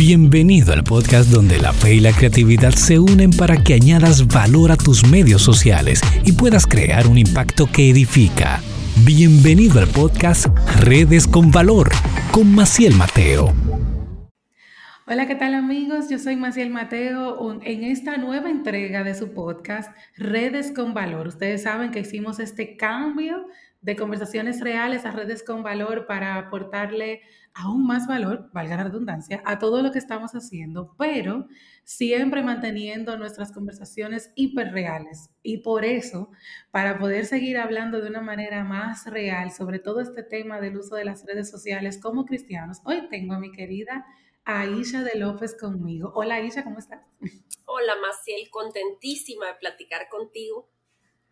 Bienvenido al podcast donde la fe y la creatividad se unen para que añadas valor a tus medios sociales y puedas crear un impacto que edifica. Bienvenido al podcast Redes con Valor con Maciel Mateo. Hola, ¿qué tal amigos? Yo soy Maciel Mateo en esta nueva entrega de su podcast Redes con Valor. Ustedes saben que hicimos este cambio de conversaciones reales a redes con valor para aportarle aún más valor, valga la redundancia, a todo lo que estamos haciendo, pero siempre manteniendo nuestras conversaciones hiperreales. Y por eso, para poder seguir hablando de una manera más real sobre todo este tema del uso de las redes sociales como cristianos, hoy tengo a mi querida Aisha de López conmigo. Hola Aisha, ¿cómo estás? Hola Maciel, contentísima de platicar contigo.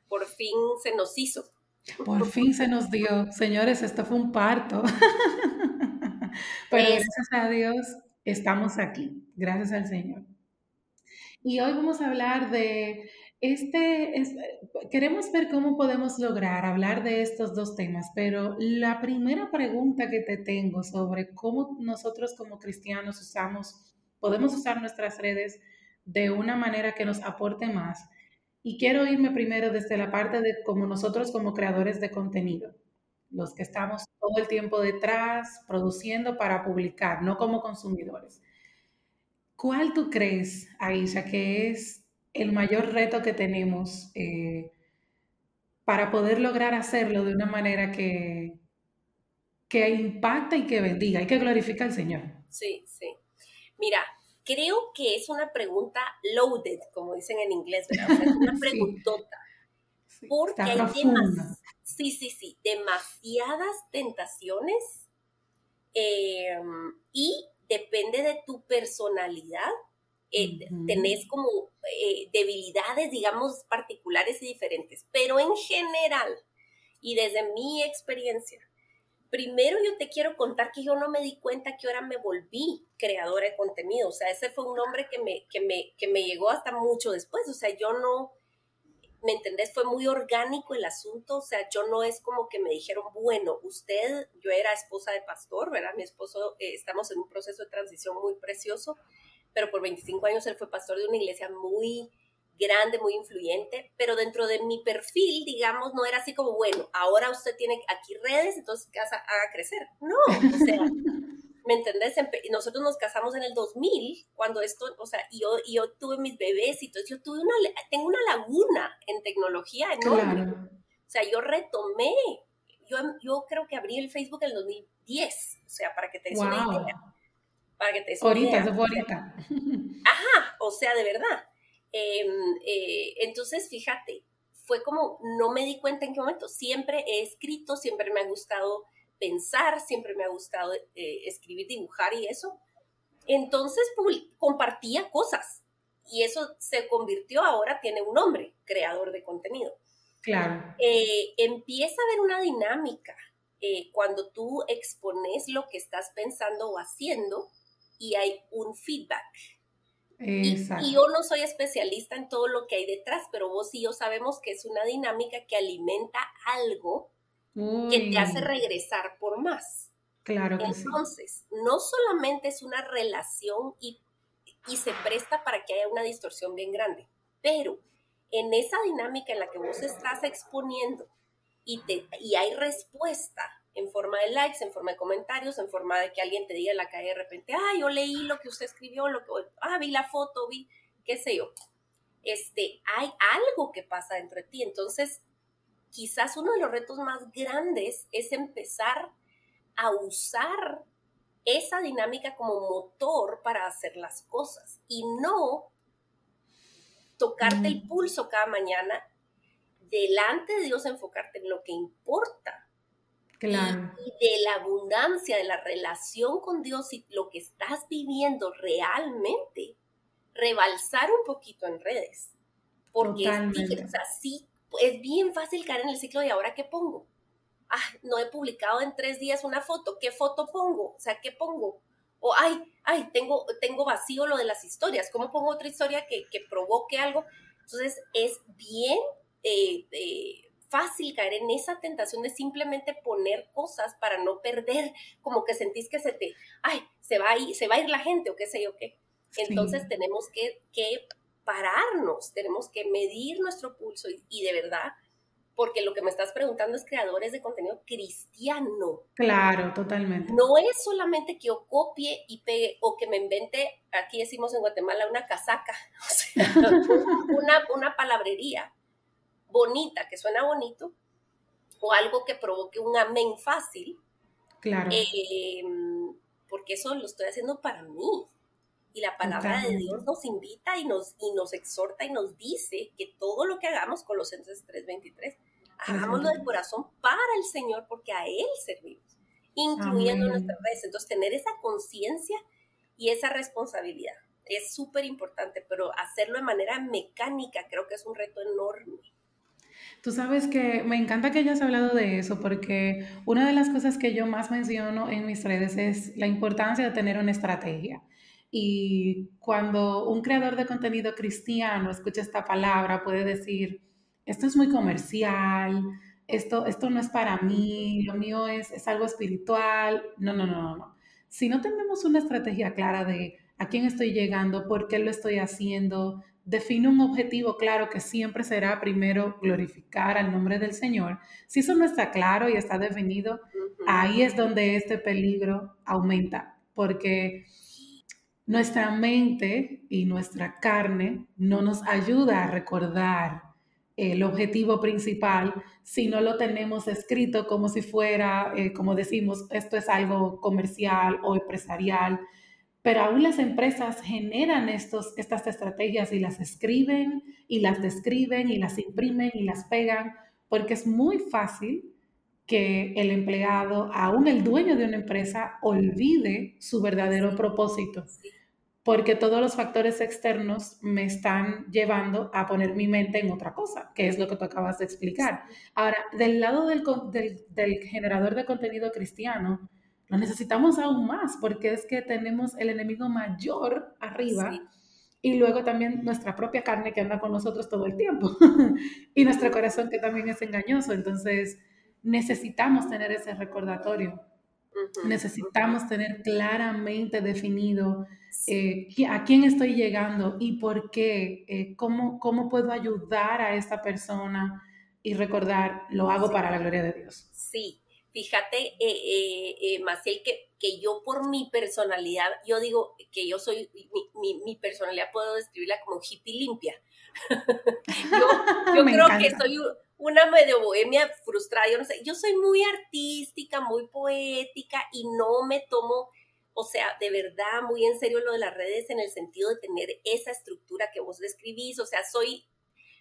Por fin se nos hizo. Por fin se nos dio. Señores, esto fue un parto. Pero gracias a Dios estamos aquí. Gracias al Señor. Y hoy vamos a hablar de este, queremos ver cómo podemos lograr hablar de estos dos temas, pero la primera pregunta que te tengo sobre cómo nosotros como cristianos usamos, podemos usar nuestras redes de una manera que nos aporte más y quiero irme primero desde la parte de como nosotros como creadores de contenido, los que estamos todo el tiempo detrás, produciendo para publicar, no como consumidores. ¿Cuál tú crees, Aisha, que es el mayor reto que tenemos eh, para poder lograr hacerlo de una manera que, que impacta y que bendiga y que glorifica al Señor? Sí, sí. Mira, creo que es una pregunta loaded, como dicen en inglés, ¿verdad? es una preguntota. porque hay sí, sí, sí, demasiadas tentaciones em, y depende de tu personalidad. Eh, tenés como eh, debilidades, digamos, particulares y diferentes, pero en general y desde mi experiencia, primero yo te quiero contar que yo no me di cuenta que ahora me volví creadora de contenido. O sea, ese fue un nombre que me, que me, que me llegó hasta mucho después. O sea, yo no, ¿me entendés? Fue muy orgánico el asunto. O sea, yo no es como que me dijeron, bueno, usted, yo era esposa de pastor, ¿verdad? Mi esposo, eh, estamos en un proceso de transición muy precioso, pero por 25 años él fue pastor de una iglesia muy grande, muy influyente, pero dentro de mi perfil, digamos, no era así como, bueno, ahora usted tiene aquí redes, entonces casa haga crecer. No, o sea, ¿me entendés? Nosotros nos casamos en el 2000, cuando esto, o sea, yo, yo tuve mis bebés y entonces yo tuve una, tengo una laguna en tecnología enorme. O sea, yo retomé, yo, yo creo que abrí el Facebook en el 2010, o sea, para que te des una idea. Para que te des ahorita, eso fue ahorita. Ajá, o sea, de verdad. Em, eh, entonces, fíjate, fue como, no me di cuenta en qué momento, siempre he escrito, siempre me ha gustado pensar, siempre me ha gustado eh, escribir, dibujar y eso. Entonces compartía cosas y eso se convirtió ahora, tiene un nombre, creador de contenido. Claro. Eh, empieza a haber una dinámica cuando tú expones lo que estás pensando o haciendo y hay un feedback y, yo no soy especialista en todo lo que hay detrás, pero vos y yo sabemos que es una dinámica que alimenta algo que te hace regresar por más. Claro que Entonces, no solamente es una relación y, y se presta para que haya una distorsión bien grande, pero en esa dinámica en la que vos estás exponiendo y, te, y hay respuesta, en forma de likes, en forma de comentarios, en forma de que alguien te diga en la calle de repente, ah, yo leí lo que usted escribió, lo que, ah, vi la foto, vi, qué sé yo. Este, hay algo que pasa dentro de ti. Entonces, quizás uno de los retos más grandes es empezar a usar esa dinámica como motor para hacer las cosas y no tocarte el pulso cada mañana delante de Dios, enfocarte en lo que importa Claro. Y, de la abundancia de la relación con Dios y lo que estás viviendo realmente, rebalsar un poquito en redes. Porque es, es bien fácil caer en el ciclo de ahora qué pongo. Ah, no he publicado en tres días una foto. ¿Qué foto pongo? O sea, ¿qué pongo? O, ay, ay, tengo, tengo vacío lo de las historias. ¿Cómo pongo otra historia que, que provoque algo? Entonces, es bien eh, eh, fácil caer en esa tentación de simplemente poner cosas para no perder, como que sentís que se te, ay, se va a ir, se va a ir la gente o qué sé yo qué. Entonces tenemos que, que, pararnos, tenemos que medir nuestro pulso y, de verdad, porque lo que me estás preguntando es creadores de contenido cristiano. Claro, totalmente. No es solamente que yo copie y pegue o que me invente, aquí decimos en Guatemala, una casaca, o sea, una, una palabrería bonita, que suena bonito, o algo que provoque un amén fácil. Claro. Em, porque eso lo estoy haciendo para mí. Y la palabra de Dios nos invita y nos, y nos exhorta y nos dice que todo lo que hagamos, con los 3.23, hagámoslo de corazón para el Señor, porque a Él servimos, incluyendo nuestras redes. Entonces, tener esa conciencia y esa responsabilidad es súper importante, pero hacerlo de manera mecánica creo que es un reto enorme. Tú sabes que me encanta que hayas hablado de eso porque una de las cosas que yo más menciono en mis redes es la importancia de tener una estrategia. Y cuando un creador de contenido cristiano escucha esta palabra, puede decir, esto es muy comercial, esto, esto no es para mí, lo mío es, es algo espiritual. No, no, no, no. Si no tenemos una estrategia clara de a quién estoy llegando, por qué lo estoy haciendo, define un objetivo claro que siempre será primero glorificar al nombre del Señor. Si eso no está claro y está definido, ahí es donde este peligro aumenta, porque nuestra mente y nuestra carne no nos ayuda a recordar el objetivo principal si no lo tenemos escrito como si fuera, eh, como decimos, esto es algo comercial o empresarial. Pero aún las empresas generan estos, estas estrategias y las escriben y las describen y las imprimen y las pegan, porque es muy fácil que el empleado, aún el dueño de una empresa, olvide su verdadero propósito, porque todos los factores externos me están llevando a poner mi mente en otra cosa, que es lo que tú acabas de explicar. Ahora, del lado del, del, del generador de contenido cristiano, lo necesitamos aún más porque es que tenemos el enemigo mayor arriba y luego también nuestra propia carne que anda con nosotros todo el tiempo y nuestro corazón que también es engañoso. Entonces necesitamos tener ese recordatorio. Necesitamos tener claramente definido eh, a quién estoy llegando y por qué, eh, cómo, cómo puedo ayudar a esta persona y recordar, lo hago para la gloria de Dios. Sí, Fíjate, eh, eh, eh, Maciel, que, que yo por mi personalidad, yo digo que yo soy, mi, mi, personalidad puedo describirla como hippie limpia. yo, creo que soy una medio bohemia frustrada, yo no sé, yo soy muy artística, muy poética y no me tomo, o sea, de verdad, muy en serio lo de las redes en el sentido de tener esa estructura que vos describís, o sea, soy,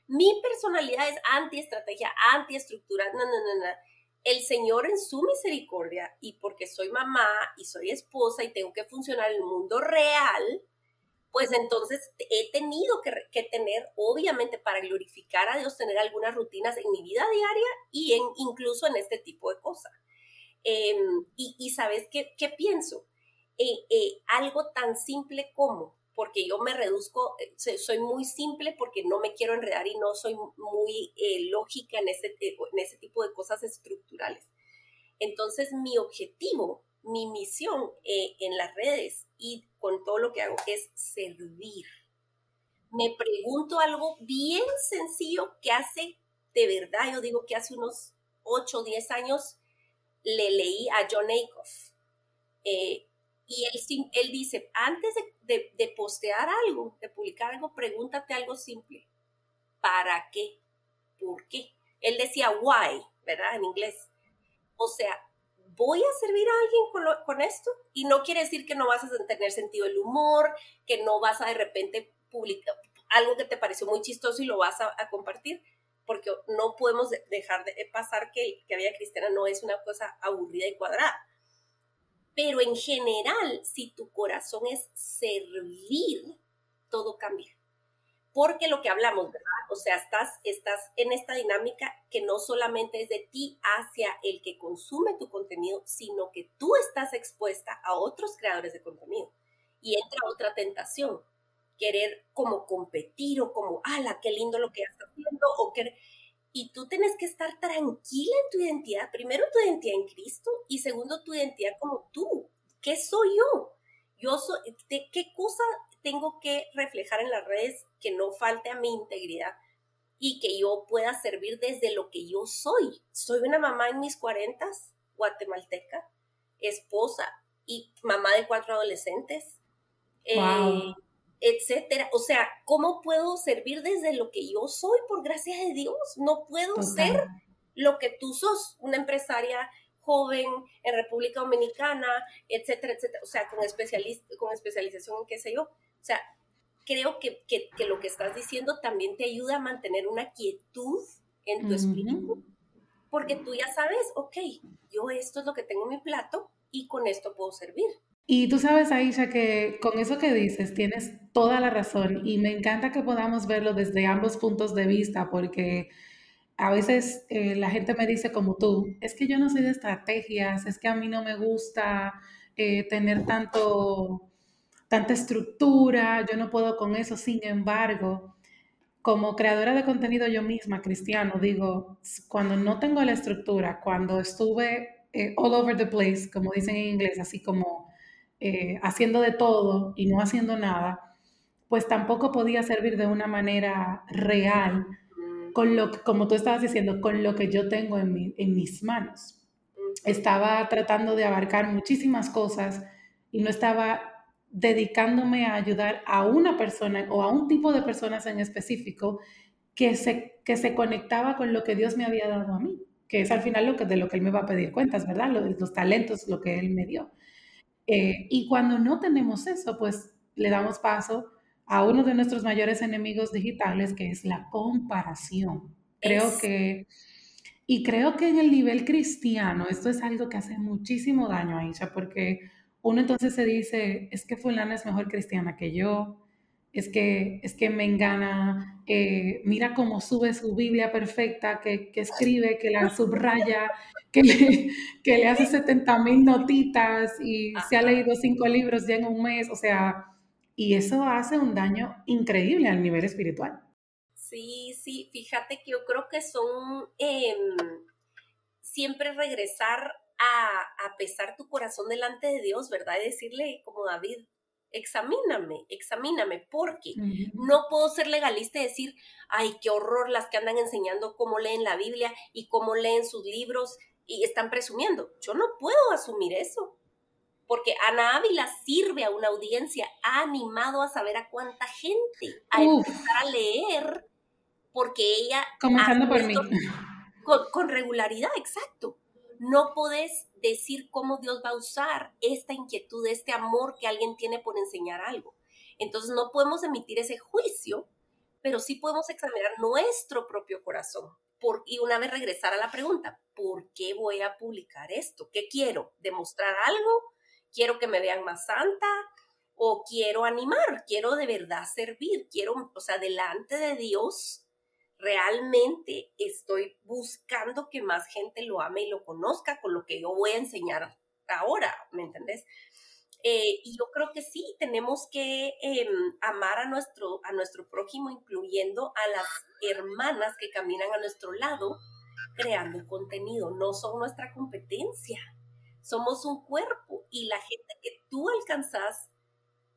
mi personalidad es anti-estrategia, anti-estructura, no, no, no, no el Señor en su misericordia y porque soy mamá y soy esposa y tengo que funcionar en el mundo real, pues entonces he tenido que, tener, obviamente, para glorificar a Dios, tener algunas rutinas en mi vida diaria y en, incluso en este tipo de cosas. Em, y, sabes qué, pienso? Eh, eh, algo tan simple como porque yo me reduzco, eh, soy muy simple porque no me quiero enredar y no soy muy lógica en ese, en ese tipo de cosas estructurales. Entonces, mi objetivo, mi misión en las redes y con todo lo que hago es servir. Me pregunto algo bien sencillo que hace, de verdad, yo digo que hace unos 8 o 10 años le leí a John Acuff. Y él, él dice, antes de, postear algo, de publicar algo, pregúntate algo simple. ¿Para qué? ¿Por qué? Él decía why, ¿verdad? En inglés. O sea, voy a servir a alguien con, esto y no quiere decir que no vas a tener sentido del humor, que no vas a de repente publicar algo que te pareció muy chistoso y lo vas a, compartir, porque no podemos dejar de pasar que, que vida cristiana no es una cosa aburrida y cuadrada. Pero en general, si tu corazón es servir, todo cambia. Porque lo que hablamos, ¿verdad? O sea, estás, en esta dinámica que no solamente es de ti hacia el que consume tu contenido, sino que tú estás expuesta a otros creadores de contenido. Y entra otra tentación, querer como competir o como, ala, qué lindo lo que estás haciendo, o querer... y tú tienes que estar tranquila en tu identidad. Primero tu identidad en Cristo y segundo tu identidad como tú. ¿Qué soy yo? Yo soy, ¿qué cosa tengo que reflejar en las redes que no falte a mi integridad y que yo pueda servir desde lo que yo soy? Soy una mamá en mis cuarentas, guatemalteca, esposa y mamá de cuatro adolescentes. Eh, etcétera. O sea, ¿cómo puedo servir desde lo que yo soy por gracia de Dios? No puedo ser lo que tú sos, una empresaria joven en República Dominicana, etcétera, etcétera. O sea, con, con especialización en qué sé yo. O sea, creo que, que, lo que estás diciendo también te ayuda a mantener una quietud en tu espíritu, porque tú ya sabes, ok, yo esto es lo que tengo en mi plato y con esto puedo servir. Y tú sabes, Aisha, que con eso que dices tienes toda la razón y me encanta que podamos verlo desde ambos puntos de vista porque a veces eh, la gente me dice como tú, es que yo no soy de estrategias, es que a mí no me gusta eh, tener tanto, tanta estructura, yo no puedo con eso. Sin embargo, como creadora de contenido yo misma, cristiano, digo, cuando no tengo la estructura, cuando estuve eh, all over the place, como dicen en inglés, así como eh, haciendo de todo y no haciendo nada, pues tampoco podía servir de una manera real con lo que, como tú estabas diciendo, con lo que yo tengo en, mis manos. Estaba tratando de abarcar muchísimas cosas y no estaba dedicándome a ayudar a una persona o a un tipo de personas en específico que se, que se conectaba con lo que Dios me había dado a mí, que es al final lo que, de lo que Él me va a pedir cuentas, ¿verdad? Los talentos, lo que Él me dio. Eh, y cuando no tenemos eso, pues le damos paso a uno de nuestros mayores enemigos digitales, que es la comparación. Creo que, y creo que en el nivel cristiano, esto es algo que hace muchísimo daño, Aisha, porque uno entonces se dice, es que fulana es mejor cristiana que yo, es que, es que me engana, eh, mira cómo sube su Biblia perfecta, que, que escribe, que la subraya, que le, que le hace 70 mil notitas y se ha leído cinco libros ya en un mes, o sea, y eso hace un daño increíble al nivel espiritual. Sí, sí, fíjate que yo creo que son em, siempre regresar a, a pesar tu corazón delante de Dios, ¿verdad? Y decirle como David, examíname, examíname, porque no puedo ser legalista y decir, ay, qué horror las que andan enseñando cómo leen la Biblia y cómo leen sus libros y están presumiendo. Yo no puedo asumir eso, porque Ana Ávila sirve a una audiencia, ha animado a saber a cuánta gente a empezar a leer, porque ella... Comenzando por mí. Con, con regularidad, exacto no podés decir cómo Dios va a usar esta inquietud, este amor que alguien tiene por enseñar algo. Entonces no podemos emitir ese juicio, pero sí podemos examinar nuestro propio corazón. Por, y una vez regresar a la pregunta, ¿por qué voy a publicar esto? ¿Qué quiero? ¿Demostrar algo? ¿Quiero que me vean más santa? ¿O quiero animar? ¿Quiero de verdad servir? ¿Quiero, o sea, delante de Dios, realmente estoy buscando que más gente lo ame y lo conozca con lo que yo voy a enseñar ahora, ¿me entendés? Eh, y yo creo que sí, tenemos que em, amar a nuestro, a nuestro prójimo, incluyendo a las hermanas que caminan a nuestro lado, creando contenido. No son nuestra competencia, somos un cuerpo y la gente que tú alcanzas,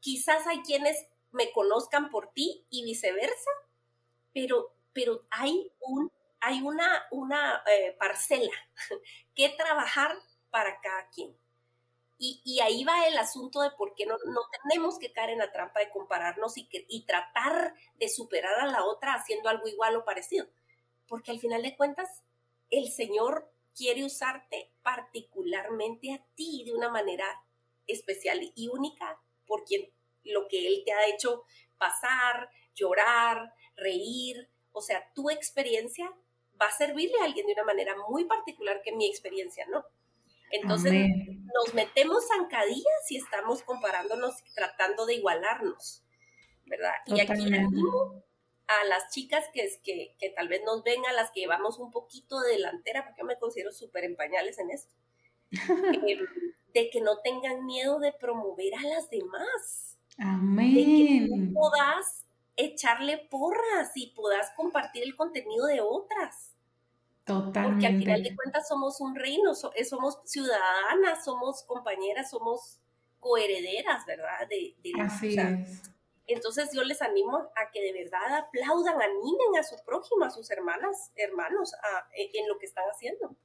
quizás hay quienes me conozcan por ti y viceversa, pero pero hay, un, hay una, una eh, parcela que trabajar para cada quien. Y, ahí va el asunto de por qué no, no, tenemos que caer en la trampa de compararnos y, y tratar de superar a la otra haciendo algo igual o parecido. Porque al final de cuentas, el Señor quiere usarte particularmente a ti de una manera especial y única por quien lo que Él te ha hecho pasar, llorar, reír, o sea, tu experiencia va a servirle a alguien de una manera muy particular que mi experiencia, ¿no? Entonces nos metemos zancadillas y estamos comparándonos y tratando de igualarnos, ¿verdad? Y aquí animo a las chicas que, es, que, que tal vez nos ven, a las que llevamos un poquito de delantera, porque yo me considero súper en pañales en esto, eh, de que no tengan miedo de promover a las demás. Amén. De que tú echarle porras y puedas compartir el contenido de otras. Totalmente. Porque al final de cuentas somos un reino, eh, somos ciudadanas, somos compañeras, somos coherederas, ¿verdad? De, Así es. Entonces yo les animo a que de verdad aplaudan, animen a su prójimo, a sus hermanas, hermanos, e, en lo que están haciendo.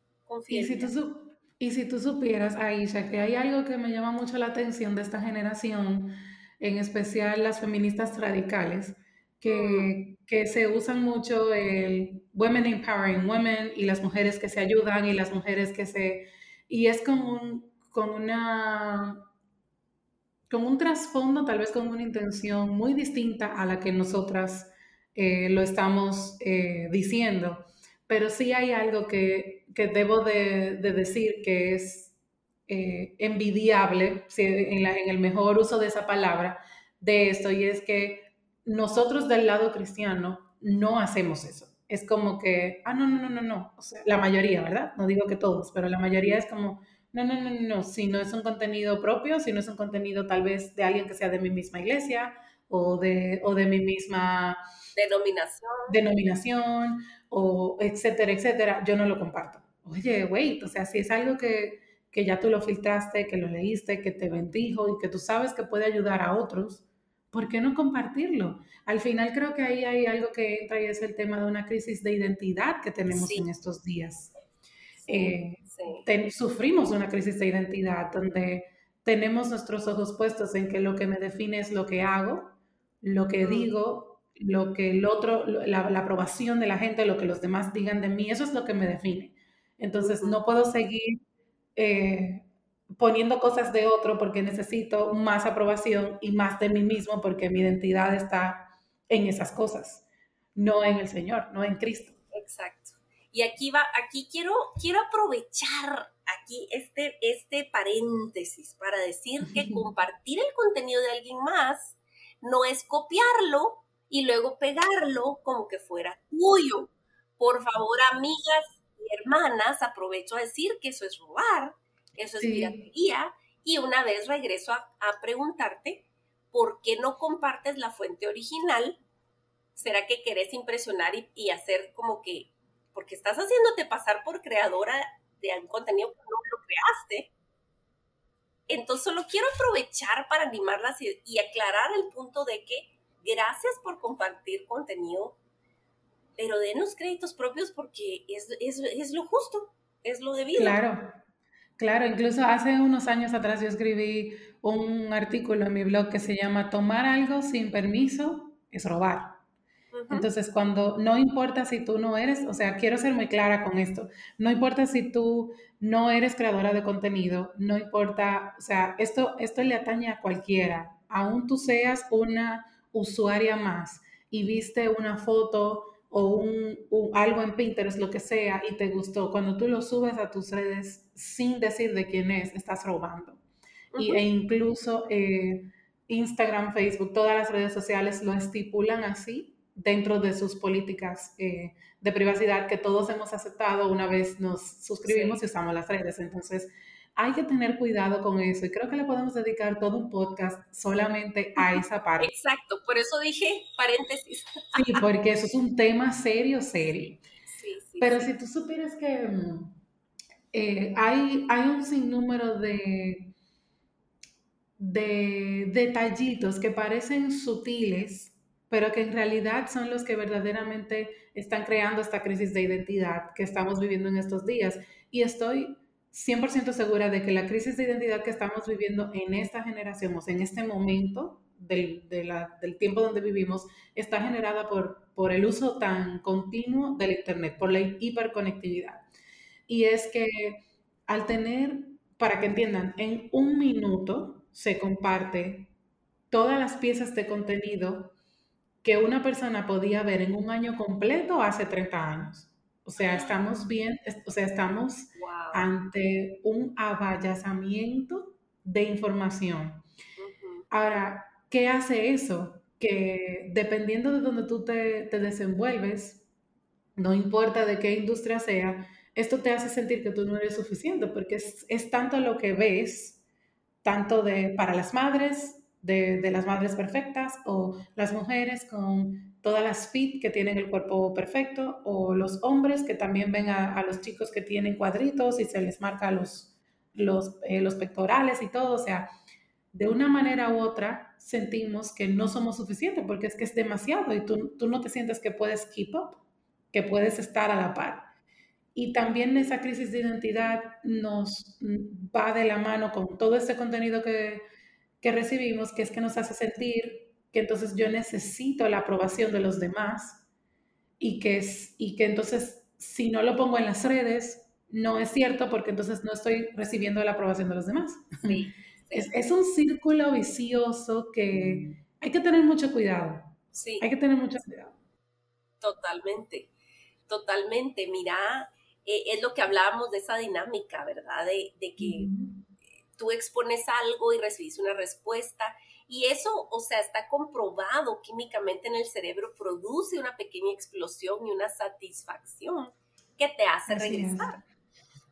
Y si, tú, y si tú supieras, Aisha, que hay algo que me llama mucho la atención de esta generación, en especial las feministas radicales, que, que, se usan mucho el women empowering women y las mujeres que se ayudan y las mujeres que se... Y es con, un, con una con un trasfondo, tal vez con una intención muy distinta a la que nosotras eh, lo estamos eh, diciendo. Pero sí hay algo que, que debo de, de, decir que es eh, envidiable, en, en el mejor uso de esa palabra, de esto, y es que nosotros del lado cristiano no hacemos eso. Es como que, ah, no, no, no, no, no. O sea, la mayoría, ¿verdad? No digo que todos, pero la mayoría es como, no, no, no, no, si no es un contenido propio, si no es un contenido tal vez de alguien que sea de mi misma iglesia o de, o de mi misma denominación. denominación o etcétera, etcétera, yo no lo comparto. Oye, wait, o sea, si es algo que, que ya tú lo filtraste, que lo leíste, que te bendijo y que tú sabes que puede ayudar a otros, ¿por qué no compartirlo? Al final creo que ahí hay algo que entra y es el tema de una crisis de identidad que tenemos en estos días. Eh, sufrimos una crisis de identidad donde tenemos nuestros ojos puestos en que lo que me define es lo que hago, lo que digo, lo que el otro, la, aprobación de la gente, lo que los demás digan de mí, eso es lo que me define. Entonces no puedo seguir eh, poniendo cosas de otro porque necesito más aprobación y más de mí mismo porque mi identidad está en esas cosas, no en el Señor, no en Cristo. Exacto. Y aquí va, aquí quiero, quiero aprovechar aquí este, este paréntesis para decir que compartir el contenido de alguien más no es copiarlo y luego pegarlo como que fuera tuyo. Por favor, amigas y hermanas, aprovecho a decir que eso es robar, eso es piratería. Y una vez regreso a, preguntarte, ¿por qué no compartes la fuente original? ¿Será que querés impresionar y, y hacer como que porque estás haciéndote pasar por creadora de algún contenido que no lo creaste. Entonces solo quiero aprovechar para animarlas y, aclarar el punto de que gracias por compartir contenido, pero denos créditos propios porque es, es lo justo, es lo debido. Claro, claro, incluso hace unos años atrás yo escribí un artículo en mi blog que se llama Tomar algo sin permiso es robar. Entonces, cuando no importa si tú no eres, o sea, quiero ser muy clara con esto, no importa si tú no eres creadora de contenido, no importa, o sea, esto, esto le atañe a cualquiera, aún tú seas una usuaria más y viste una foto o un, algo en Pinterest, lo que sea, y te gustó, cuando tú lo subes a tus redes sin decir de quién es, estás robando. y, e incluso eh, Instagram, Facebook, todas las redes sociales lo estipulan así dentro de sus políticas eh, de privacidad que todos hemos aceptado una vez nos suscribimos y usamos las redes. Entonces, hay que tener cuidado con eso y creo que le podemos dedicar todo un podcast solamente a esa parte. Exacto, por eso dije paréntesis. Sí, porque eso es un tema serio, serio. Sí, sí, Pero si tú supieras que mm, eh, hay, hay un sinnúmero de, de detallitos que parecen sutiles, pero que en realidad son los que verdaderamente están creando esta crisis de identidad que estamos viviendo en estos días. Y estoy 100% segura de que la crisis de identidad que estamos viviendo en esta generación, o en este momento del, del tiempo donde vivimos, está generada por, por el uso tan continuo del Internet, por la hiperconectividad. Y es que al tener, para que entiendan, en un minuto se comparte todas las piezas de contenido que una persona podía ver en un año completo hace 30 años. O sea, estamos bien, o sea, estamos ante un abayazamiento de información. Ahora, ¿qué hace eso? Que dependiendo de donde tú te, desenvuelves, no importa de qué industria sea, esto te hace sentir que tú no eres suficiente, porque es, es tanto lo que ves, tanto de, para las madres, de, de, las madres perfectas o las mujeres con todas las fit que tienen el cuerpo perfecto o los hombres que también ven a, los chicos que tienen cuadritos y se les marca los, los, eh, los pectorales y todo. O sea, de una manera u otra sentimos que no somos suficientes porque es que es demasiado y tú, tú no te sientes que puedes keep up, que puedes estar a la par. Y también esa crisis de identidad nos va de la mano con todo este contenido que, que recibimos, que es que nos hace sentir que entonces yo necesito la aprobación de los demás y que, es, y que entonces si no lo pongo en las redes, no es cierto porque entonces no estoy recibiendo la aprobación de los demás. Es, es, un círculo vicioso que hay que tener mucho cuidado. Sí. Hay que tener mucho cuidado. Totalmente, totalmente. Mira, eh, es lo que hablábamos de esa dinámica, ¿verdad? De, de que tú expones algo y recibís una respuesta. Y eso, o sea, está comprobado químicamente en el cerebro, produce una pequeña explosión y una satisfacción que te hace regresar.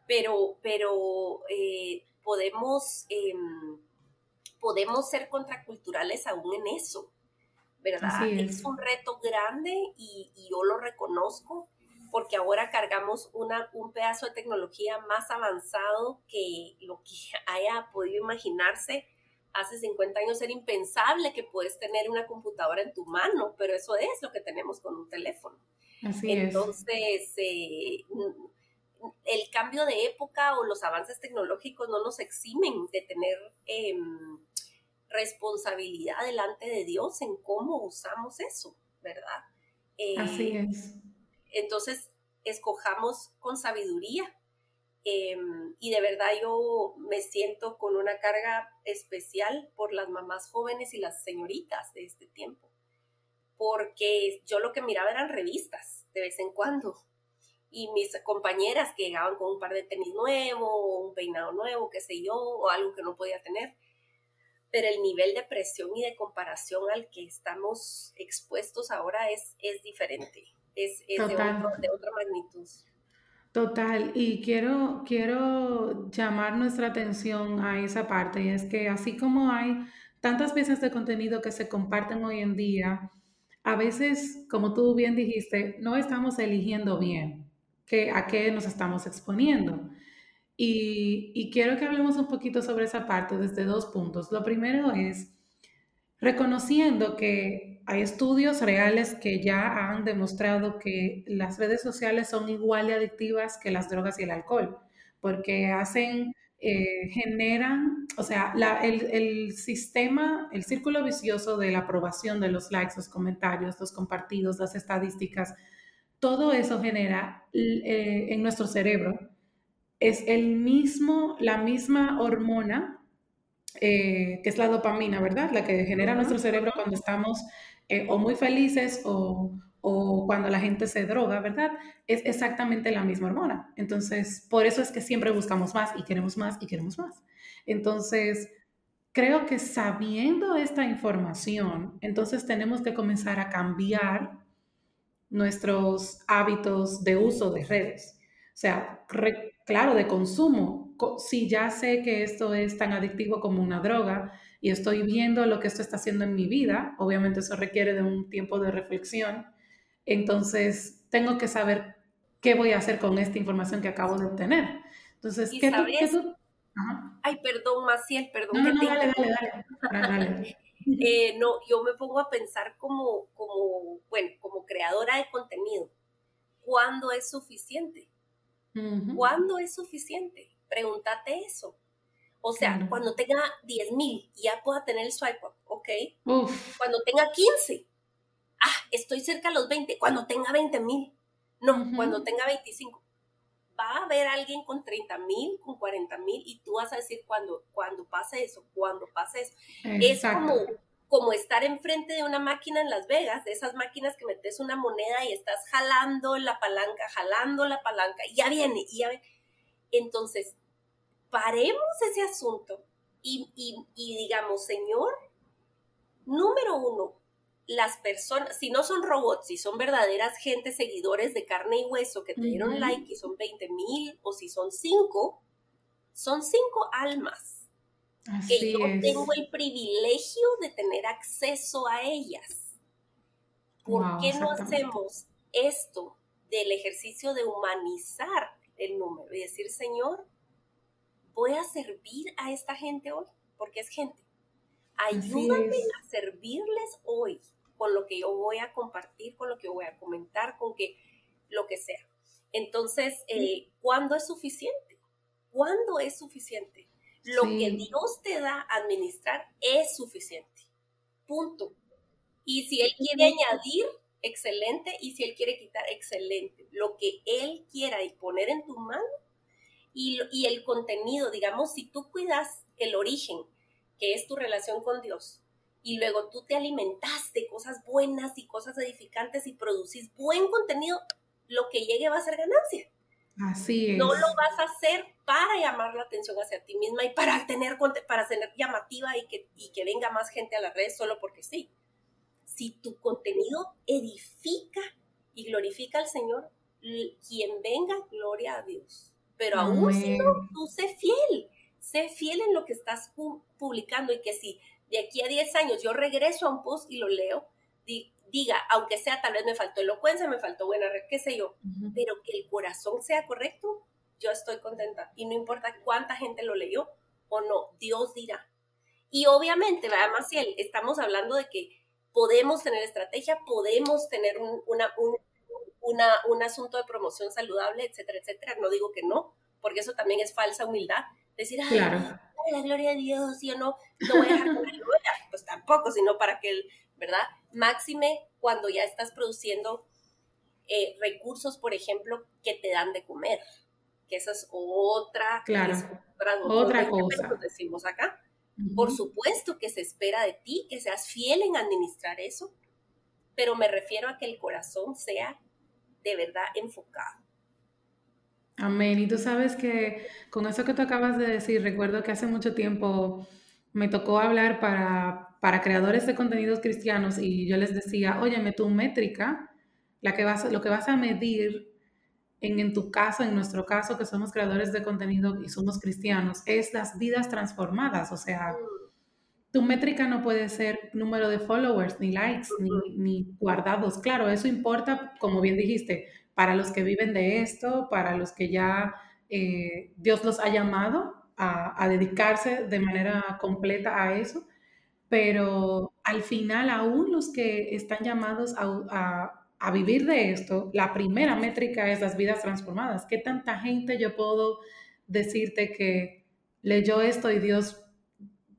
Pero, pero eh, podemos, em, podemos ser contraculturales aún en eso, ¿verdad? Es. un reto grande y, y yo lo reconozco porque ahora cargamos una, un pedazo de tecnología más avanzado que lo que haya podido imaginarse. Hace 50 años era impensable que puedes tener una computadora en tu mano, pero eso es lo que tenemos con un teléfono. Así Entonces, eh, el cambio de época o los avances tecnológicos no nos eximen de tener em, responsabilidad delante de Dios en cómo usamos eso, ¿verdad? Así eh, es. Entonces, escojamos con sabiduría. Em, y de verdad yo me siento con una carga especial por las mamás jóvenes y las señoritas de este tiempo, porque yo lo que miraba eran revistas de vez en cuando, y mis compañeras que llegaban con un par de tenis nuevo, un peinado nuevo, qué sé yo, o algo que no podía tener. Pero el nivel de presión y de comparación al que estamos expuestos ahora es, es diferente es, de, otra magnitud. Total, y quiero, quiero llamar nuestra atención a esa parte, y es que así como hay tantas piezas de contenido que se comparten hoy en día, a veces, como tú bien dijiste, no estamos eligiendo bien que, a qué nos estamos exponiendo. Y, y quiero que hablemos un poquito sobre esa parte desde dos puntos. Lo primero es reconociendo que hay estudios reales que ya han demostrado que las redes sociales son igual de adictivas que las drogas y el alcohol, porque hacen, eh, generan, o sea, el, sistema, el círculo vicioso de la aprobación de los likes, los comentarios, los compartidos, las estadísticas, todo eso genera eh, en nuestro cerebro, es el mismo, la misma hormona eh, que es la dopamina, ¿verdad? La que genera nuestro cerebro cuando estamos eh, o muy felices o, o, cuando la gente se droga, ¿verdad? Es exactamente la misma hormona. Entonces, por eso es que siempre buscamos más y queremos más y queremos más. Entonces, creo que sabiendo esta información, entonces tenemos que comenzar a cambiar nuestros hábitos de uso de redes. O sea, claro, de consumo. Si ya sé que esto es tan adictivo como una droga, y estoy viendo lo que esto está haciendo en mi vida, obviamente eso requiere de un tiempo de reflexión, entonces tengo que saber qué voy a hacer con esta información que acabo de obtener. Entonces, ¿qué, tú, Ay, perdón, Maciel, perdón. No, no, dale, dale, dale. Eh, no, yo me pongo a pensar como, como, bueno, como creadora de contenido. ¿Cuándo es suficiente? ¿Cuándo es suficiente? Pregúntate eso. O sea, cuando tenga 10 mil, ya pueda tener el swipe up, ¿ok? Cuando tenga 15, ah, estoy cerca a los 20. Cuando tenga 20 mil, no, cuando tenga 25. Va a haber alguien con 30 mil, con 40 mil, y tú vas a decir cuando, cuando pase eso, cuando pase eso. Es como, como estar enfrente de una máquina en Las Vegas, de esas máquinas que metes una moneda y estás jalando la palanca, jalando la palanca, y ya viene, y ya viene. Entonces, paremos ese asunto y, digamos, Señor, número uno, las personas, si no son robots, si son verdaderas gente, seguidores de carne y hueso que te dieron like y son 20 mil, o si son cinco, son cinco almas que yo tengo el privilegio de tener acceso a ellas. ¿Por qué no hacemos esto del ejercicio de humanizar el número y decir, Señor, voy a servir a esta gente hoy, porque es gente. Ayúdame a servirles hoy con lo que yo voy a compartir, con lo que yo voy a comentar, con que lo que sea. Entonces, eh, ¿cuándo es suficiente? ¿Cuándo es suficiente? Lo que Dios te da a administrar es suficiente. Punto. Y si Él quiere añadir, excelente. Y si Él quiere quitar, excelente. Lo que Él quiera y poner en tu mano y, y el contenido, digamos, si tú cuidas el origen, que es tu relación con Dios, y luego tú te alimentas de cosas buenas y cosas edificantes y producís buen contenido, lo que llegue va a ser ganancia. Así es. No lo vas a hacer para llamar la atención hacia ti misma y para tener, para tener llamativa y que, y que venga más gente a la red solo porque sí. Si tu contenido edifica y glorifica al Señor, quien venga, gloria a Dios. Pero aún si no, tú sé fiel, sé fiel en lo que estás publicando y que si de aquí a 10 años yo regreso a un post y lo leo, diga, aunque sea tal vez me faltó elocuencia, me faltó buena red, qué sé yo, pero que el corazón sea correcto, yo estoy contenta. Y no importa cuánta gente lo leyó o no, Dios dirá. Y obviamente, más si estamos hablando de que podemos tener estrategia, podemos tener un, una, un, una, un asunto de promoción saludable, etcétera, etcétera. No digo que no, porque eso también es falsa humildad. Decir, ay, la gloria de Dios, yo no, no voy a dejar gloria. Pues tampoco, sino para que el, ¿verdad? Máxime cuando ya estás produciendo eh, recursos, por ejemplo, que te dan de comer, que esa es otra, claro. otra, cosa. decimos acá. Por supuesto que se espera de ti que seas fiel en administrar eso, pero me refiero a que el corazón sea de verdad enfocado. Amén. Y tú sabes que con eso que tú acabas de decir, recuerdo que hace mucho tiempo me tocó hablar para, para creadores de contenidos cristianos y yo les decía, óyeme, tu métrica, la que vas, lo que vas a medir en, en tu caso, en nuestro caso, que somos creadores de contenido y somos cristianos, es las vidas transformadas. O sea, tu métrica no puede ser número de followers, ni likes, ni, ni guardados. Claro, eso importa, como bien dijiste, para los que viven de esto, para los que ya eh, Dios los ha llamado a, dedicarse de manera completa a eso, pero al final aún los que están llamados a, a, vivir de esto, la primera métrica es las vidas transformadas. ¿Qué tanta gente yo puedo decirte que leyó esto y Dios,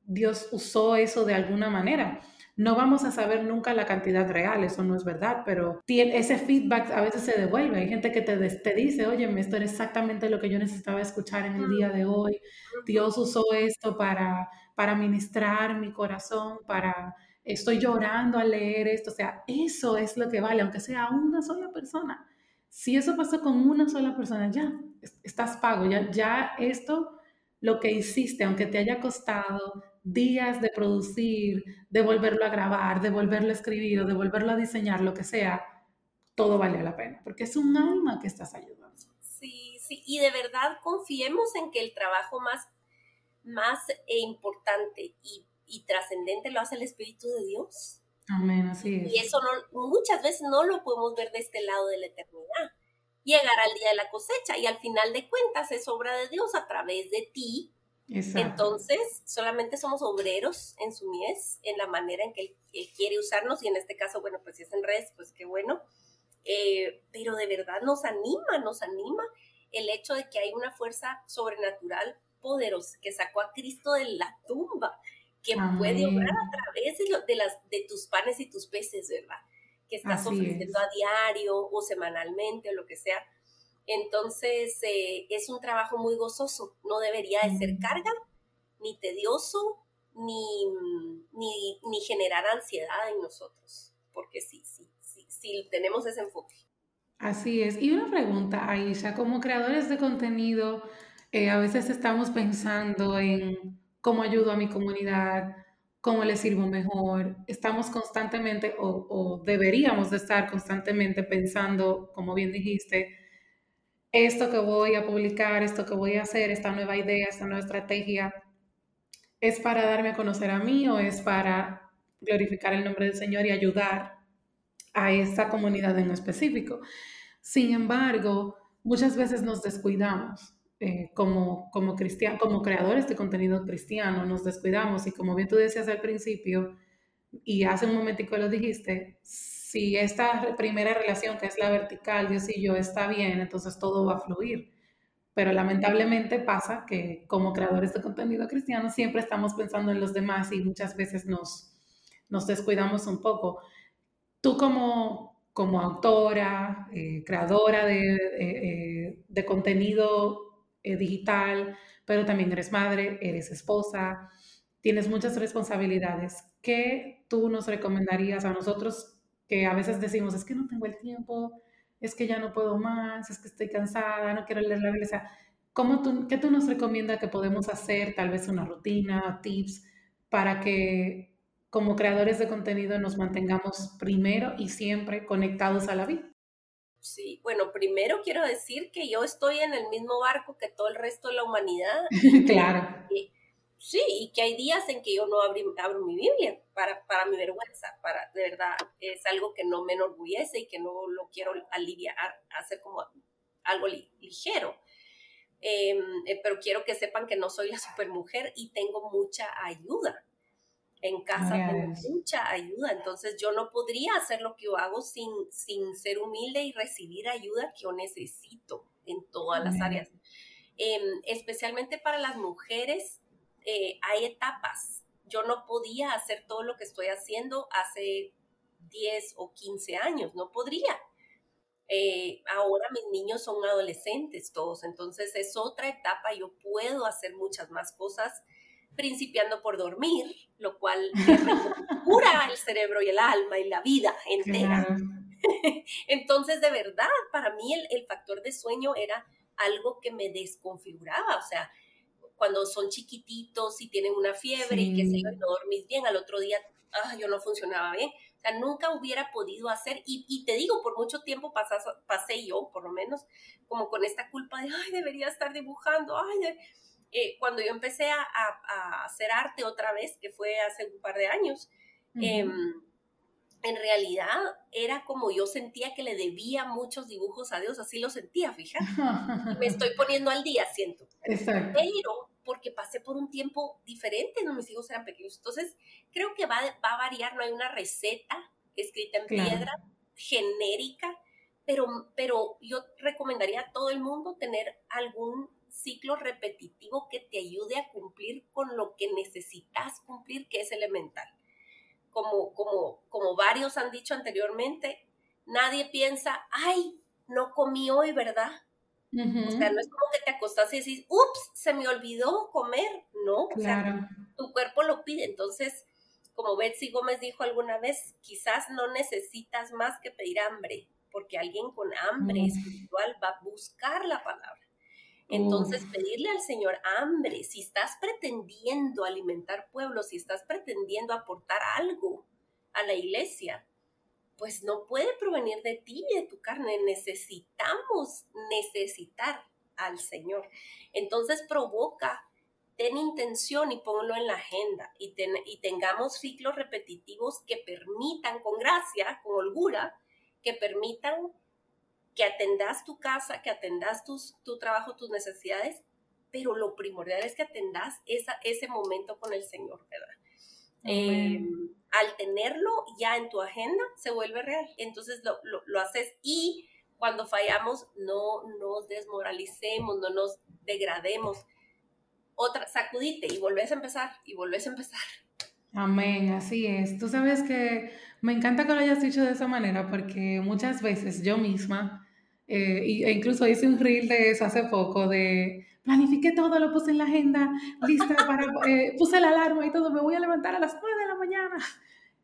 Dios usó eso de alguna manera? No vamos a saber nunca la cantidad real, eso no es verdad, pero ese feedback a veces se devuelve. Hay gente que te, te dice, oye, esto era exactamente lo que yo necesitaba escuchar en el día de hoy. Dios usó esto para, para ministrar mi corazón, para estoy llorando al leer esto. O sea, eso es lo que vale, aunque sea una sola persona. Si eso pasó con una sola persona, ya estás pago, ya, ya esto, lo que hiciste, aunque te haya costado, días de producir, de volverlo a grabar, de volverlo a escribir o de volverlo a diseñar, lo que sea, todo vale la pena, porque es un alma que estás ayudando. Sí, sí, y de verdad confiemos en que el trabajo más, más importante y, y trascendente lo hace el Espíritu de Dios. Amén, así es. Y eso no, muchas veces no lo podemos ver de este lado de la eternidad. Llegará el día de la cosecha y al final de cuentas es obra de Dios a través de ti entonces, solamente somos obreros en su mies, en la manera en que él, quiere usarnos, y en este caso, bueno, pues si es en redes, pues qué bueno. Eh, pero de verdad nos anima, nos anima el hecho de que hay una fuerza sobrenatural poderosa que sacó a Cristo de la tumba, que puede obrar a través de, las, de tus panes y tus peces, ¿verdad? Que estás ofreciendo a diario o semanalmente o lo que sea entonces, eh, es un trabajo muy gozoso, no debería de ser carga, ni tedioso, ni, ni, generar ansiedad en nosotros, porque sí, sí, sí, sí, tenemos ese enfoque. Así es. Y una pregunta, Aisha, como creadores de contenido, eh, a veces estamos pensando en cómo ayudo a mi comunidad, cómo le sirvo mejor. Estamos constantemente, o, o deberíamos de estar constantemente pensando, como bien dijiste, esto que voy a publicar, esto que voy a hacer, esta nueva idea, esta nueva estrategia, ¿Es para darme a conocer a mí o es para glorificar el nombre del Señor y ayudar a esta comunidad en específico? Sin embargo, muchas veces nos descuidamos eh, como, como, como creadores de contenido cristiano, nos descuidamos y como bien tú decías al principio, y hace un momentico lo dijiste, si esta primera relación que es la vertical, Dios y yo, está bien, entonces todo va a fluir. Pero lamentablemente pasa que como creadores de contenido cristiano siempre estamos pensando en los demás y muchas veces nos, nos descuidamos un poco. Tú como, como autora, eh, creadora de, eh, de contenido eh, digital, pero también eres madre, eres esposa, tienes muchas responsabilidades. ¿Qué tú nos recomendarías a nosotros que a veces decimos, es que no tengo el tiempo, es que ya no puedo más, es que estoy cansada, no quiero leer la Biblia. ¿cómo tú, ¿qué tú nos recomiendas que podemos hacer? Tal vez una rutina, tips, para que como creadores de contenido nos mantengamos primero y siempre conectados a la vida. Sí, bueno, primero quiero decir que yo estoy en el mismo barco que todo el resto de la humanidad. claro. Sí, y que hay días en que yo no abro, abro mi Biblia para, para, mi vergüenza, para, de verdad, es algo que no me enorgullece y que no lo quiero aliviar, hacer como algo ligero. Em, eh, pero quiero que sepan que no soy la supermujer y tengo mucha ayuda. En casa tengo mucha ayuda, entonces yo no podría hacer lo que yo hago sin, sin ser humilde y recibir ayuda que yo necesito en todas las áreas. Em, especialmente para las mujeres, eh, hay etapas. Yo no podía hacer todo lo que estoy haciendo hace 10 o 15 años, no podría. Eh, ahora mis niños son adolescentes todos, entonces es otra etapa, yo puedo hacer muchas más cosas, principiando por dormir, lo cual cura el cerebro y el alma y la vida entera. entonces, de verdad, para mí el, el factor de sueño era algo que me desconfiguraba, o sea, cuando son chiquititos y tienen una fiebre y que se no dormís bien, al otro día ah, yo no funcionaba bien. O sea, nunca hubiera podido hacer, y, te digo, por mucho tiempo pasé yo, por lo menos, como con esta culpa de, ay, debería estar dibujando, ay, eh, cuando yo empecé a, hacer arte otra vez, que fue hace un par de años, em, en realidad era como yo sentía que le debía muchos dibujos a Dios, así lo sentía, fíjate. Me estoy poniendo al día, siento. Exacto. Pero porque pasé por un tiempo diferente, ¿no? Mis hijos eran pequeños. Entonces, creo que va, va a variar, no hay una receta escrita en piedra, genérica, pero, pero yo recomendaría a todo el mundo tener algún ciclo repetitivo que te ayude a cumplir con lo que necesitas cumplir, que es elemental como, como, como varios han dicho anteriormente, nadie piensa, ay, no comí hoy, ¿verdad? O sea, no es como que te acostás y decís, ups, se me olvidó comer, ¿no? O sea, tu cuerpo lo pide. Entonces, como Betsy Gómez dijo alguna vez, quizás no necesitas más que pedir hambre, porque alguien con hambre espiritual va a buscar la palabra. Entonces, pedirle al Señor hambre, si estás pretendiendo alimentar pueblos, si estás pretendiendo aportar algo a la iglesia, pues no puede provenir de ti y de tu carne. Necesitamos necesitar al Señor. Entonces, provoca, ten intención y ponlo en la agenda y, y tengamos ciclos repetitivos que permitan, con gracia, con holgura, que permitan que atendas tu casa, que atendas tus, tu trabajo, tus necesidades, pero lo primordial es que atendas esa, ese momento con el Señor, ¿verdad? Eh, al tenerlo ya en tu agenda, se vuelve real. Entonces lo, lo, haces y cuando fallamos, no nos desmoralicemos, no nos degrademos. Otra, sacudite y volvés a empezar y volvés a empezar. Amén, así es. Tú sabes que me encanta que lo hayas dicho de esa manera porque muchas veces yo misma eh, e incluso hice un reel de eso hace poco, de planifiqué todo, lo puse en la agenda, lista para, eh, puse la alarma y todo, me voy a levantar a las 9 de la mañana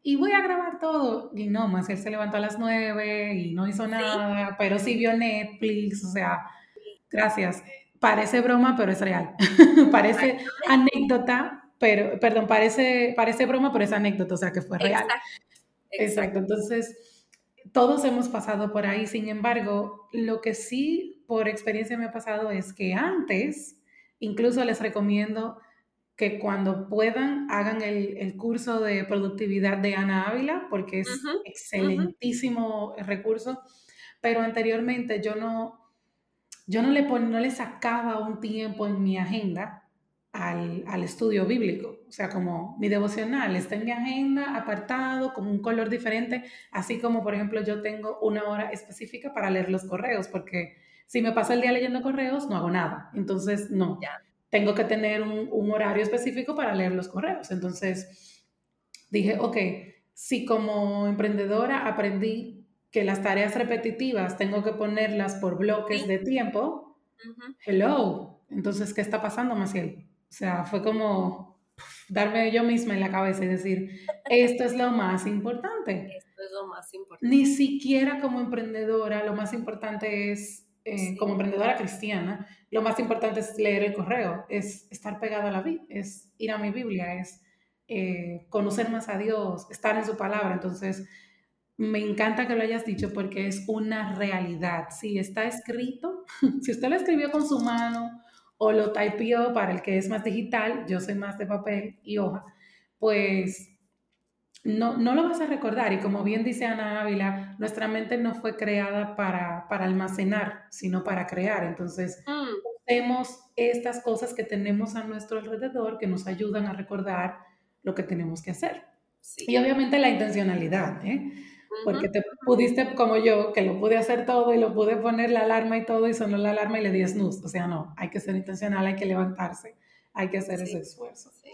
y voy a grabar todo. Y no, más él se levantó a las 9 y no hizo nada, pero sí vio Netflix, o sea, gracias. Parece broma, pero es real. parece anécdota, pero, perdón, parece, parece broma, pero es anécdota, o sea, que fue real. Exacto. Entonces, todos hemos pasado por ahí, sin embargo, lo que sí por experiencia me ha pasado es que antes, incluso les recomiendo que cuando puedan hagan el, curso de productividad de Ana Ávila, porque es excelentísimo recurso, pero anteriormente yo no, yo no le, no le sacaba un tiempo en mi agenda al, al, estudio bíblico. O sea, como mi devocional está en mi agenda apartado, con un color diferente, así como, por ejemplo, yo tengo una hora específica para leer los correos, porque si me paso el día leyendo correos, no hago nada. Entonces, no. Ya tengo que tener un, horario específico para leer los correos. Entonces dije, ok, si como emprendedora aprendí que las tareas repetitivas tengo que ponerlas por bloques de tiempo, hello, entonces, ¿qué está pasando, Maciel? O sea, fue como darme yo misma en la cabeza y decir, esto es lo más importante. Esto es lo más importante. Ni siquiera como emprendedora, lo más importante es, eh, como emprendedora cristiana, lo más importante es leer el correo, es estar pegado a la Biblia, es ir a mi Biblia, es eh, conocer más a Dios, estar en su palabra. Entonces, me encanta que lo hayas dicho porque es una realidad. Si está escrito, si usted lo escribió con su mano o lo typeó para el que es más digital, yo soy más de papel y hoja, pues no, no lo vas a recordar. Y como bien dice Ana Ávila, nuestra mente no fue creada para, para almacenar, sino para crear. Entonces, mm. estas cosas que tenemos a nuestro alrededor que nos ayudan a recordar lo que tenemos que hacer. Y obviamente la intencionalidad, ¿eh? Porque te pudiste, como yo, que lo pude hacer todo y lo pude poner la alarma y todo y sonó la alarma y le di snooze. O sea, no, hay que ser intencional, hay que levantarse, hay que hacer ese esfuerzo. Sí.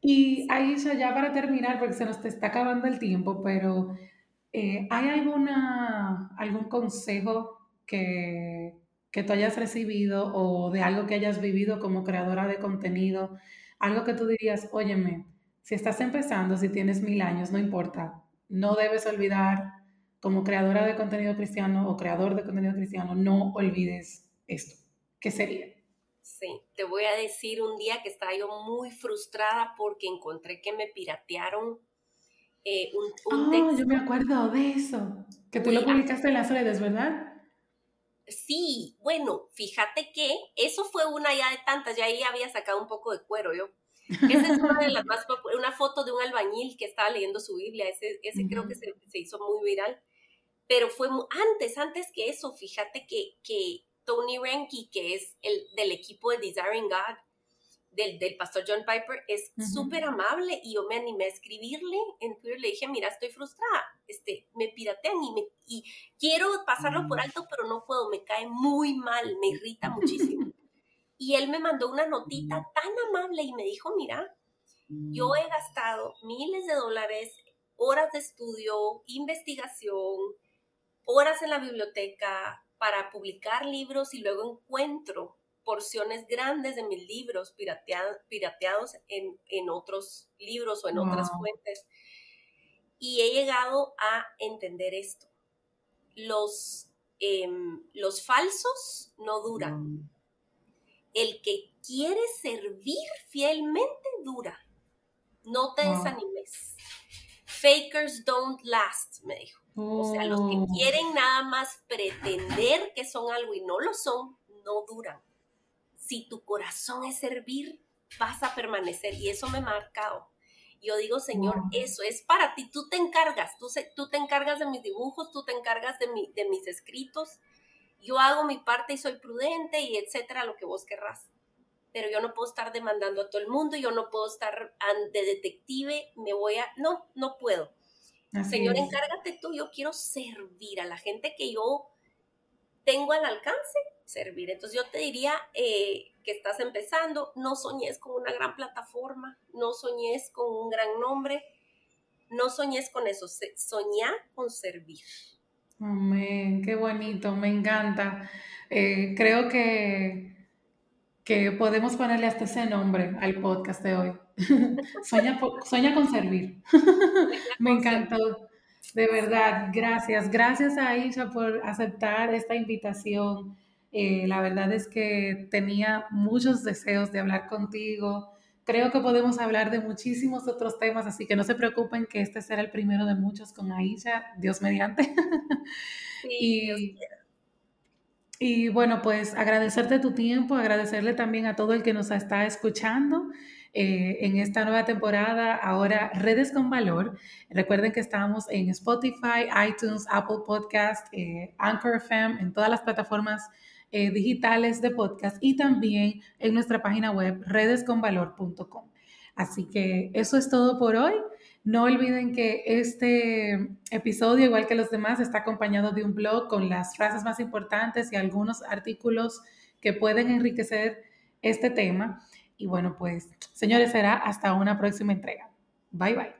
Y Aisha, ya para terminar, porque se nos está acabando el tiempo, pero eh, ¿hay alguna, algún consejo que, que tú hayas recibido o de algo que hayas vivido como creadora de contenido? Algo que tú dirías, óyeme, si estás empezando, si tienes mil años, no importa, no debes olvidar como creadora de contenido cristiano o creador de contenido cristiano, no olvides esto. ¿Qué sería? Sí, te voy a decir un día que estaba yo muy frustrada porque encontré que me piratearon eh, un, un oh, yo me acuerdo de eso, que tú lo publicaste en las redes, ¿verdad? Sí, bueno, fíjate que eso fue una ya de tantas, ya ahí había sacado un poco de cuero yo. Esa es una de las más una foto de un albañil que estaba leyendo su Biblia, ese, ese creo que se, se, hizo muy viral, pero fue antes, antes que eso, fíjate que, que Tony Renke, que es el del equipo de Desiring God, del, del pastor John Piper, es súper amable y yo me animé a escribirle en Twitter, le dije, mira, estoy frustrada, este, me piratean y, me, y quiero pasarlo por mm. alto, pero no puedo, me cae muy mal, me irrita muchísimo. Y él me mandó una notita tan amable y me dijo, mira, yo he gastado miles de dólares, horas de estudio, investigación, horas en la biblioteca, para publicar libros y luego encuentro porciones grandes de mis libros pirateados en, otros libros o en otras fuentes. Y he llegado a entender esto. Los, em, los falsos no duran. Mm. El que quiere servir fielmente dura. No te desanimes. Fakers don't last, me dijo. O sea, los que oh. quieren nada más pretender que son algo y no lo son, no duran. Si tu corazón es servir, vas a permanecer y eso me ha marcado. Yo digo, Señor, eso es para ti, tú te encargas, tú, tú te encargas de mis dibujos, tú te encargas de, mi, de mis escritos, yo hago mi parte y soy prudente y etcétera, lo que vos querrás. Pero yo no puedo estar demandando a todo el mundo, yo no puedo estar de detective, me voy a... No, no puedo Señor, encárgate tú, yo quiero servir a la gente que yo tengo al alcance, servir. Entonces yo te diría eh, que estás empezando, no soñes con una gran plataforma, no soñes con un gran nombre, no soñes con eso, soñá con servir. Amén, qué bonito, me encanta. Eh, creo que, que podemos ponerle hasta ese nombre al podcast de hoy. sueña, con servir. Me encantó. De verdad, gracias. Gracias a Aisha por aceptar esta invitación. Eh, la verdad es que tenía muchos deseos de hablar contigo. Creo que podemos hablar de muchísimos otros temas, así que no se preocupen que este será el primero de muchos con Aisha, Dios mediante. y, y bueno, pues agradecerte tu tiempo, agradecerle también a todo el que nos está escuchando. Eh, en esta nueva temporada, ahora Redes con Valor. Recuerden que estamos en Spotify, iTunes, Apple Podcast, eh, Anchor FM, en todas las plataformas eh, digitales de podcast y también en nuestra página web redesconvalor.com. Así que eso es todo por hoy. No olviden que este episodio, igual que los demás, está acompañado de un blog con las frases más importantes y algunos artículos que pueden enriquecer este tema. Y bueno, pues señores, será hasta una próxima entrega. Bye bye.